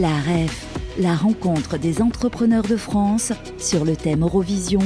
La REF, la rencontre des entrepreneurs de France sur le thème Eurovision,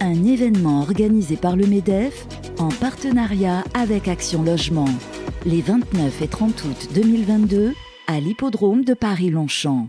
un événement organisé par le MEDEF en partenariat avec Action Logement, les 29 et 30 août 2022 à l'hippodrome de Paris-Longchamp.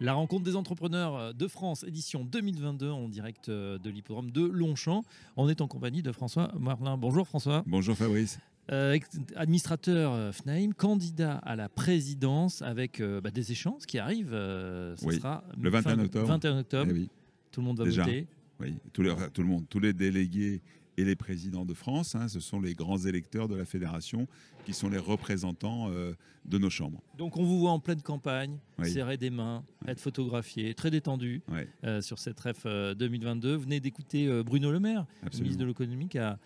La rencontre des entrepreneurs de France, édition 2022 en direct de l'hippodrome de Longchamp. On est en compagnie de François Marlin. Bonjour François. Bonjour Fabrice. Euh, administrateur euh, FNAIM, candidat à la présidence avec euh, bah, des échéances qui arrivent. ce oui. sera le 21 octobre. 21 octobre. Eh oui. Tout le monde va Déjà. voter. Oui, tout, le monde, tous les délégués et les présidents de France, hein, ce sont les grands électeurs de la fédération qui sont les représentants euh, de nos chambres. Donc on vous voit en pleine campagne, Oui. serrer des mains, être photographié, très détendu euh, sur cette REF euh, 2022. Venez d'écouter euh, Bruno Le Maire, absolument. ministre de l'économie, qui a,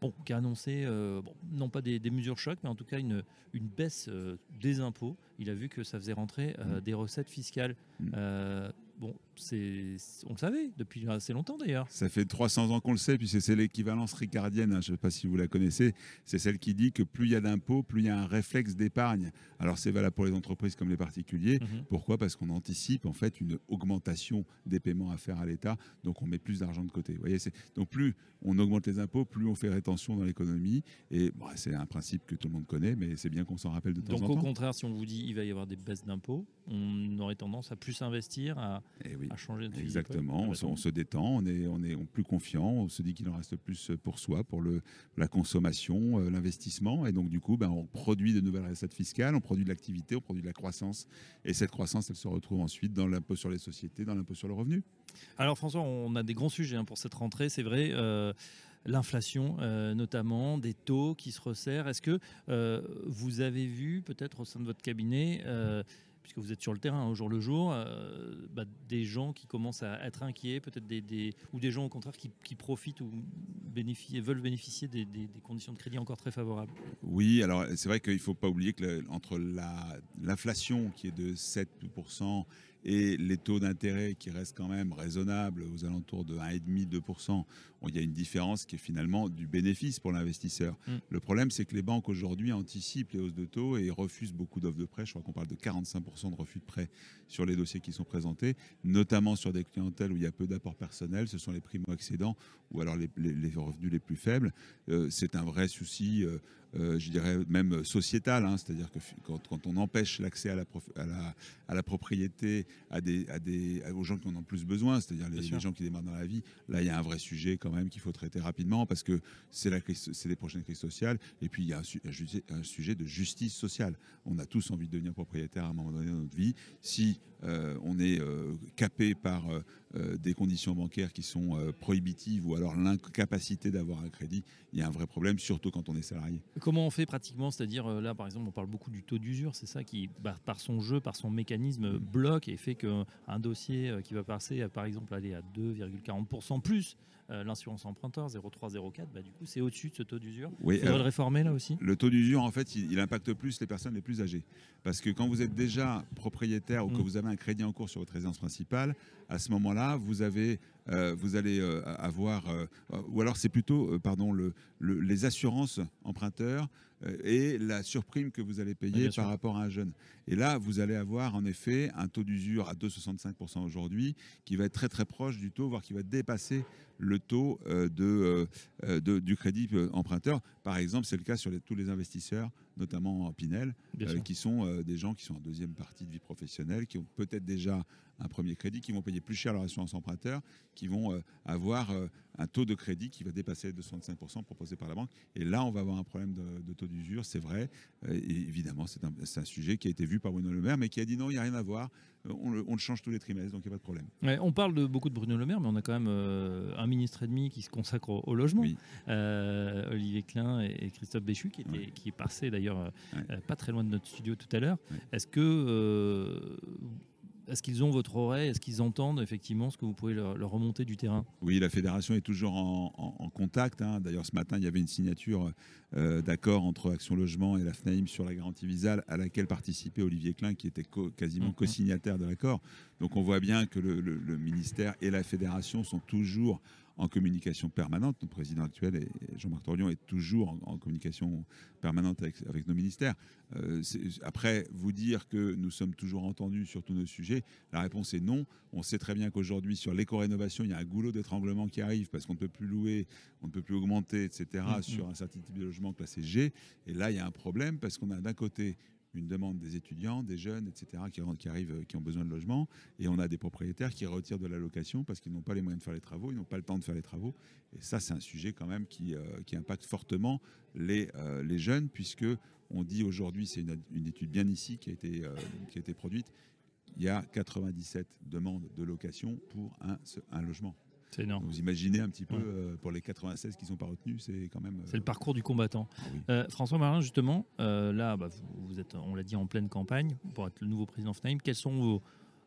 bon, qui a annoncé, euh, bon, non pas des, des mesures chocs, mais en tout cas une, une baisse euh, des impôts. Il a vu que ça faisait rentrer euh, Mm. des recettes fiscales. Mm. Euh, bon, on le savait depuis assez longtemps d'ailleurs. Ça fait 300 ans qu'on le sait, puisque c'est l'équivalence ricardienne, hein, je ne sais pas si vous la connaissez, c'est celle qui dit que plus il y a d'impôts, plus il y a un réflexe d'épargne. Alors c'est valable pour les entreprises comme les particuliers. Mhm. Pourquoi? Parce qu'on anticipe en fait une augmentation des paiements à faire à l'État, donc on met plus d'argent de côté. Vous voyez, c'est- donc plus on augmente les impôts, plus on fait rétention dans l'économie. Et bon, c'est un principe que tout le monde connaît, mais c'est bien qu'on s'en rappelle de temps Donc en au temps. contraire, si on vous dit il va y avoir des baisses d'impôts, on aurait tendance à plus investir, à, Eh oui. À changer de fusil Exactement, on se, d'épaule. on se détend, on est, on est plus confiant, on se dit qu'il en reste plus pour soi, pour le, la consommation, euh, l'investissement, et donc du coup, ben, on produit de nouvelles recettes fiscales, on produit de l'activité, on produit de la croissance, et cette croissance, elle se retrouve ensuite dans l'impôt sur les sociétés, dans l'impôt sur le revenu. Alors François, on a des grands sujets hein, pour cette rentrée, c'est vrai. euh, L'inflation, euh, notamment, des taux qui se resserrent. Est-ce que euh, vous avez vu, peut-être au sein de votre cabinet, euh, puisque vous êtes sur le terrain au jour le jour, euh, bah, des gens qui commencent à être inquiets, peut-être des, ou des gens au contraire qui, profitent ou bénéficient, veulent bénéficier des, conditions de crédit encore très favorables. Oui, alors c'est vrai qu'il ne faut pas oublier que entre la- l'inflation qui est de 7% et les taux d'intérêt qui restent quand même raisonnables aux alentours de 1,5-2%, il y a une différence qui est finalement du bénéfice pour l'investisseur. Mm. Le problème, c'est que les banques aujourd'hui anticipent les hausses de taux et refusent beaucoup d'offres de prêt. Je crois qu'on parle de 45% de refus de prêt sur les dossiers qui sont présentés, notamment sur des clientèles où il y a peu d'apport personnel. Ce sont les primo-accédants ou alors les, les- les revenus les plus faibles. Euh, c'est un vrai souci, euh, euh, je dirais même sociétal. hein. C'est-à-dire que quand, quand on empêche l'accès à la, prof- à, la, à la propriété à des, à des, à- aux gens qui en ont plus besoin, c'est-à-dire les, gens qui démarrent dans la vie, là, il y a un vrai sujet quand même qu'il faut traiter rapidement parce que c'est la crise- c'est les prochaines crises sociales. Et puis, il y a un, su- un sujet- de justice sociale. On a tous envie de devenir propriétaire à un moment donné dans notre vie. Si euh, on est euh, capé par des conditions bancaires qui sont prohibitives ou alors l'incapacité d'avoir un crédit, il y a un vrai problème, surtout quand on est salarié. Comment on fait pratiquement C'est-à-dire, euh, là, par exemple, on parle beaucoup du taux d'usure. C'est ça qui, bah, par son jeu, par son mécanisme, euh, bloque et fait qu'un dossier euh, qui va passer, à, par exemple, aller à 2,40% plus euh, l'assurance emprunteur, 0,3-0,4, bah, du coup, c'est au-dessus de ce taux d'usure. Oui, Il faudrait le réformer, là aussi Le taux d'usure, en fait, il, il impacte plus les personnes les plus âgées. Parce que quand vous êtes déjà propriétaire ou que Mm. vous avez un crédit en cours sur votre résidence principale, à ce moment-là, vous, avez, euh, vous allez euh, avoir, euh, ou alors c'est plutôt, pardon, le, le- les assurances emprunteurs et la surprime que vous allez Oui, payer sûr. par rapport à un jeune. Et là, vous allez avoir en effet un taux d'usure à 2,65% aujourd'hui, qui va être très très proche du taux, voire qui va dépasser le taux euh, de, euh, euh, de- du crédit euh, emprunteur. Par exemple, c'est le cas sur les- tous les investisseurs, notamment en Pinel, euh, qui sont euh, des gens qui sont en deuxième partie de vie professionnelle, qui ont peut-être déjà un premier crédit, qui vont payer plus cher leur assurance emprunteur, qui vont euh, avoir un taux de crédit qui va dépasser les 265% proposé par la banque. Et là, on va avoir un problème de, de taux d'usure, c'est vrai. Et évidemment, c'est un, sujet qui a été vu par Bruno Le Maire, mais qui a dit non, il n'y a rien à voir. On le, on le change tous les trimestres, donc il n'y a pas de problème. Ouais, on parle de, beaucoup de Bruno Le Maire, mais on a quand même un ministre et demi qui se consacre au, au logement. Oui. Olivier Klein et, et Christophe Béchu, qui, était, Ouais. qui est passé d'ailleurs euh, Ouais. euh, pas très loin de notre studio tout à l'heure. Ouais. Est-ce que euh, est-ce qu'ils ont votre oreille? Est-ce qu'ils entendent effectivement ce que vous pouvez leur, leur remonter du terrain? Oui, la fédération est toujours en, en- en contact. hein. D'ailleurs, ce matin, il y avait une signature euh, d'accord entre Action Logement et la FNAIM sur la garantie visale, à laquelle participait Olivier Klein, qui était co- quasiment Mhm. co-signataire de l'accord. Donc, on voit bien que le, le- le ministère et la fédération sont toujours en communication permanente. Notre président actuel, Jean-Marc Torion, est toujours en, communication permanente avec, avec nos ministères. Euh, après, vous dire que nous sommes toujours entendus sur tous nos sujets, la réponse est non. On sait très bien qu'aujourd'hui, sur l'éco-rénovation, il y a un goulot d'étranglement qui arrive parce qu'on ne peut plus louer, on ne peut plus augmenter, etc., mm, mm. sur un certain type de logement classé G. Et là, il y a un problème parce qu'on a d'un côté une demande des étudiants, des jeunes, etc., qui, arrivent, qui ont besoin de logement, et on a des propriétaires qui retirent de la location parce qu'ils n'ont pas les moyens de faire les travaux, ils n'ont pas le temps de faire les travaux. Et ça, c'est un sujet quand même qui, euh, impacte fortement les, euh, les jeunes, puisque on dit aujourd'hui, c'est une, étude bien ici qui a été, euh, produite, il y a 97 demandes de location pour un logement. C'est énorme. Vous imaginez un petit peu, euh, pour les 96 qui ne sont pas retenus, c'est quand même. C'est le euh, parcours du combattant. Ah euh, François Marin, justement, là, bah, vous, êtes, on l'a dit, en pleine campagne pour être le nouveau président FNAIM. Quelles sont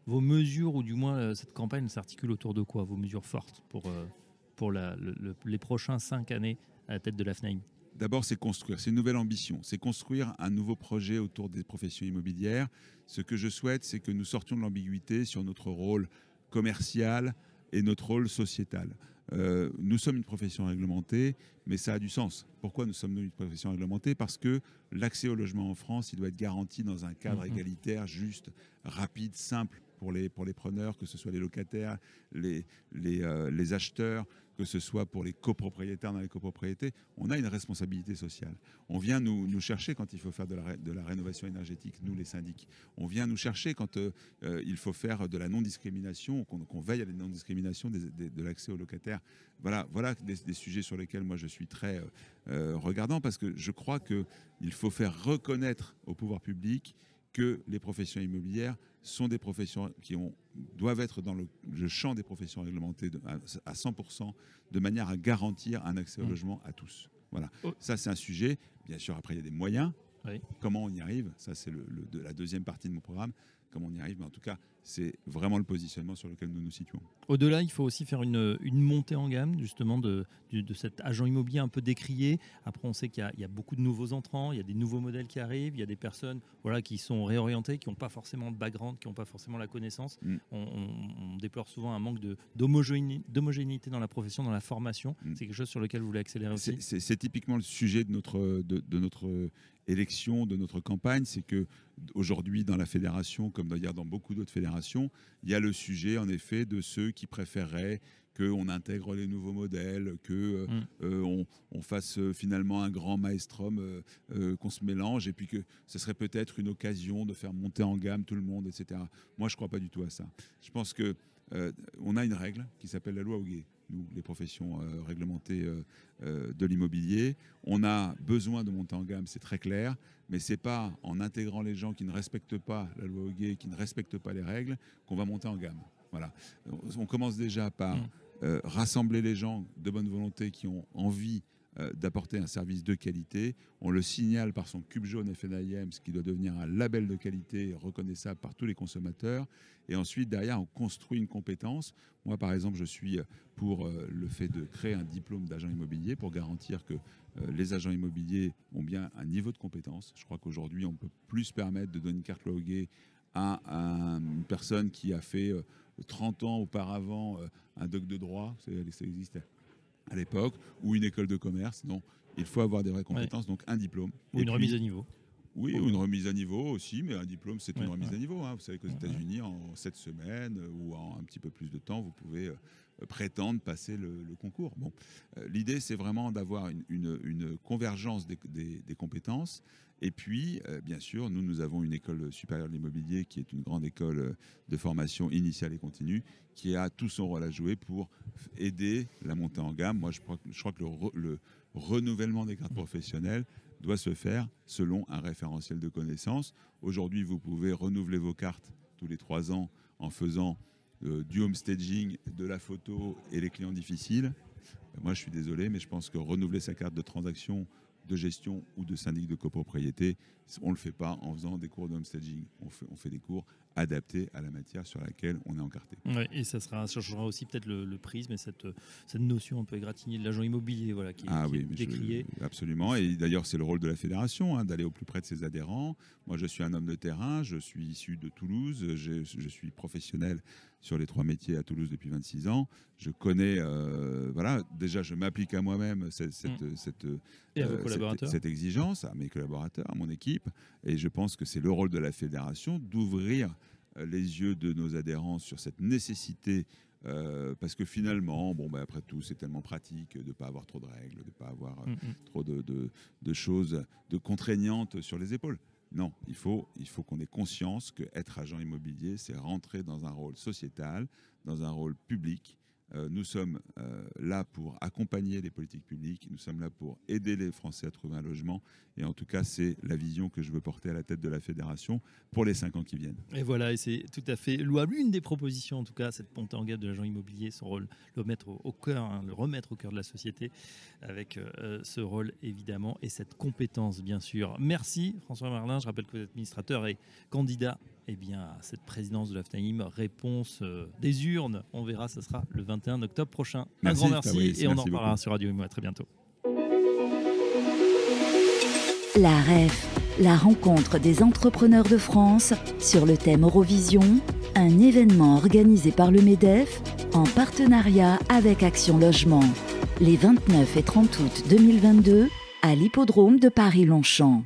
vos, mesures, ou du moins cette campagne s'articule autour de quoi Vos mesures fortes pour, pour les prochains cinq années à la tête de la FNAIM? D'abord, c'est construire, c'est une nouvelle ambition, c'est construire un nouveau projet autour des professions immobilières. Ce que je souhaite, c'est que nous sortions de l'ambiguïté sur notre rôle commercial, et notre rôle sociétal. Euh, nous sommes une profession réglementée, mais ça a du sens. Pourquoi nous sommes une profession réglementée? Parce que l'accès au logement en France, il doit être garanti dans un cadre mm-hmm. égalitaire, juste, rapide, simple pour les, pour les preneurs, que ce soit les locataires, les, les, euh, les acheteurs, que ce soit pour les copropriétaires dans les copropriétés, on a une responsabilité sociale. On vient nous, nous chercher quand il faut faire de la, de la, rénovation énergétique, nous les syndics. On vient nous chercher quand euh, euh, il faut faire de la non-discrimination, qu'on veille à la non-discrimination de l'accès aux locataires. Voilà, voilà des, sujets sur lesquels moi je suis très regardant parce que je crois qu'il faut faire reconnaître au pouvoir public que les professions immobilières sont des professions qui ont, doivent être dans le, champ des professions réglementées à, 100%, de manière à garantir un accès au mmh. logement à tous. Voilà. Oh. Ça, c'est un sujet. Bien sûr, après, il y a des moyens. Comment on y arrive? Ça, c'est le, la deuxième partie de mon programme. Comment on y arrive Mais en tout cas, c'est vraiment le positionnement sur lequel nous nous situons. Au-delà, il faut aussi faire une, montée en gamme justement de, de, cet agent immobilier un peu décrié. Après, on sait qu'il y, a beaucoup de nouveaux entrants, il y a des nouveaux modèles qui arrivent, il y a des personnes voilà, qui sont réorientées, qui n'ont pas forcément de background, qui n'ont pas forcément la connaissance. Mm. On, déplore souvent un manque d'homogénéité dans la profession, dans la formation. Mm. C'est quelque chose sur lequel vous voulez accélérer aussi? C'est typiquement le sujet de notre, de, de notre élection, de notre campagne. C'est que aujourd'hui, dans la fédération, comme d'ailleurs dans beaucoup d'autres fédérations, il y a le sujet, en effet, de ceux qui préféreraient qu'on intègre les nouveaux modèles, que euh, mm. euh, on, fasse euh, finalement un grand maestrum, qu'on se mélange, et puis que ce serait peut-être une occasion de faire monter en gamme tout le monde, etc. Moi, je ne crois pas du tout à ça. Je pense que on a une règle qui s'appelle la loi Hoguet nous, les professions réglementées de l'immobilier. On a besoin de monter en gamme, c'est très clair mais c'est pas en intégrant les gens qui ne respectent pas la loi Hoguet, qui ne respectent pas les règles, qu'on va monter en gamme. Voilà. On commence déjà par mm. euh, rassembler les gens de bonne volonté qui ont envie euh, d'apporter un service de qualité. On le signale par son cube jaune FNIM, ce qui doit devenir un label de qualité reconnaissable par tous les consommateurs. Et ensuite, derrière, on construit une compétence. Moi, par exemple, je suis pour euh, le fait de créer un diplôme d'agent immobilier pour garantir que euh, les agents immobiliers ont bien un niveau de compétence. Je crois qu'aujourd'hui, on peut plus se permettre de donner une carte loguée à, une personne qui a fait 30 euh, ans auparavant euh, un doc de droit, ça existait à l'époque, ou une école de commerce. Non, il faut avoir des vraies compétences, donc un diplôme. Ou une remise à niveau. Oui, ou une remise à niveau aussi, mais un diplôme, c'est une remise à niveau. Hein. Vous savez qu'aux États-Unis, en 7 semaines ou en un petit peu plus de temps, vous pouvez prétendent passer le, concours. Bon, euh, l'idée, c'est vraiment d'avoir une, convergence des, compétences. Et puis, euh, bien sûr, nous, nous avons une école supérieure de l'immobilier qui est une grande école euh, de formation initiale et continue, qui a tout son rôle à jouer pour aider la montée en gamme. Moi, je crois, je crois que le, renouvellement des cartes professionnelles doit se faire selon un référentiel de connaissances. Aujourd'hui, vous pouvez renouveler vos cartes tous les trois ans en faisant euh, du home staging, de la photo et les clients difficiles. Moi, je suis désolé, mais je pense que renouveler sa carte de transaction de gestion ou de syndic de copropriété, on ne le fait pas en faisant des cours de homestaging. On fait, on fait des cours adaptés à la matière sur laquelle on est encarté. et ça, sera, changera aussi peut-être le, prisme et cette, cette notion un peu égratignée de l'agent immobilier voilà, qui, ah, oui, est décriée. absolument. Et d'ailleurs, c'est le rôle de la fédération hein, d'aller au plus près de ses adhérents. Moi, je suis un homme de terrain, je suis issu de Toulouse, je, je suis professionnel sur les trois métiers à Toulouse depuis 26 ans. Je connais, voilà, déjà je m'applique à moi-même cette, cette, Mm. cette, euh, cette, exigence, à mes collaborateurs, à mon équipe. Et je pense que c'est le rôle de la fédération d'ouvrir euh, les yeux de nos adhérents sur cette nécessité. euh, parce que finalement, bon, bah, après tout, c'est tellement pratique de ne pas avoir trop de règles, de ne pas avoir euh, Mm, mm. trop de, de- de choses de contraignantes sur les épaules. Non, il faut, qu'on ait conscience que être agent immobilier, c'est rentrer dans un rôle sociétal, dans un rôle public. Euh, nous sommes euh, là pour accompagner les politiques publiques, nous sommes là pour aider les Français à trouver un logement. Et en tout cas, c'est la vision que je veux porter à la tête de la fédération pour les cinq ans qui viennent. Et voilà, et c'est tout à fait louable. Une des propositions, en tout cas, cette montée en gamme de l'agent immobilier, son rôle, le remettre au, au cœur, hein, le remettre au cœur de la société, avec euh, ce rôle évidemment et cette compétence, bien sûr. Merci François Marlin. Je rappelle que vous êtes administrateur et candidat eh bien, à cette présidence de l'AFTAIM. Réponse euh, des urnes, on verra, ce sera le 21 octobre prochain. Merci, un grand merci Fabrice, et on en reparlera sur Radio Imo. À très bientôt. La REF, la rencontre des entrepreneurs de France sur le thème Eurovision, un événement organisé par le MEDEF en partenariat avec Action Logement. Les 29 et 30 août 2022 à l'hippodrome de Paris-Longchamp.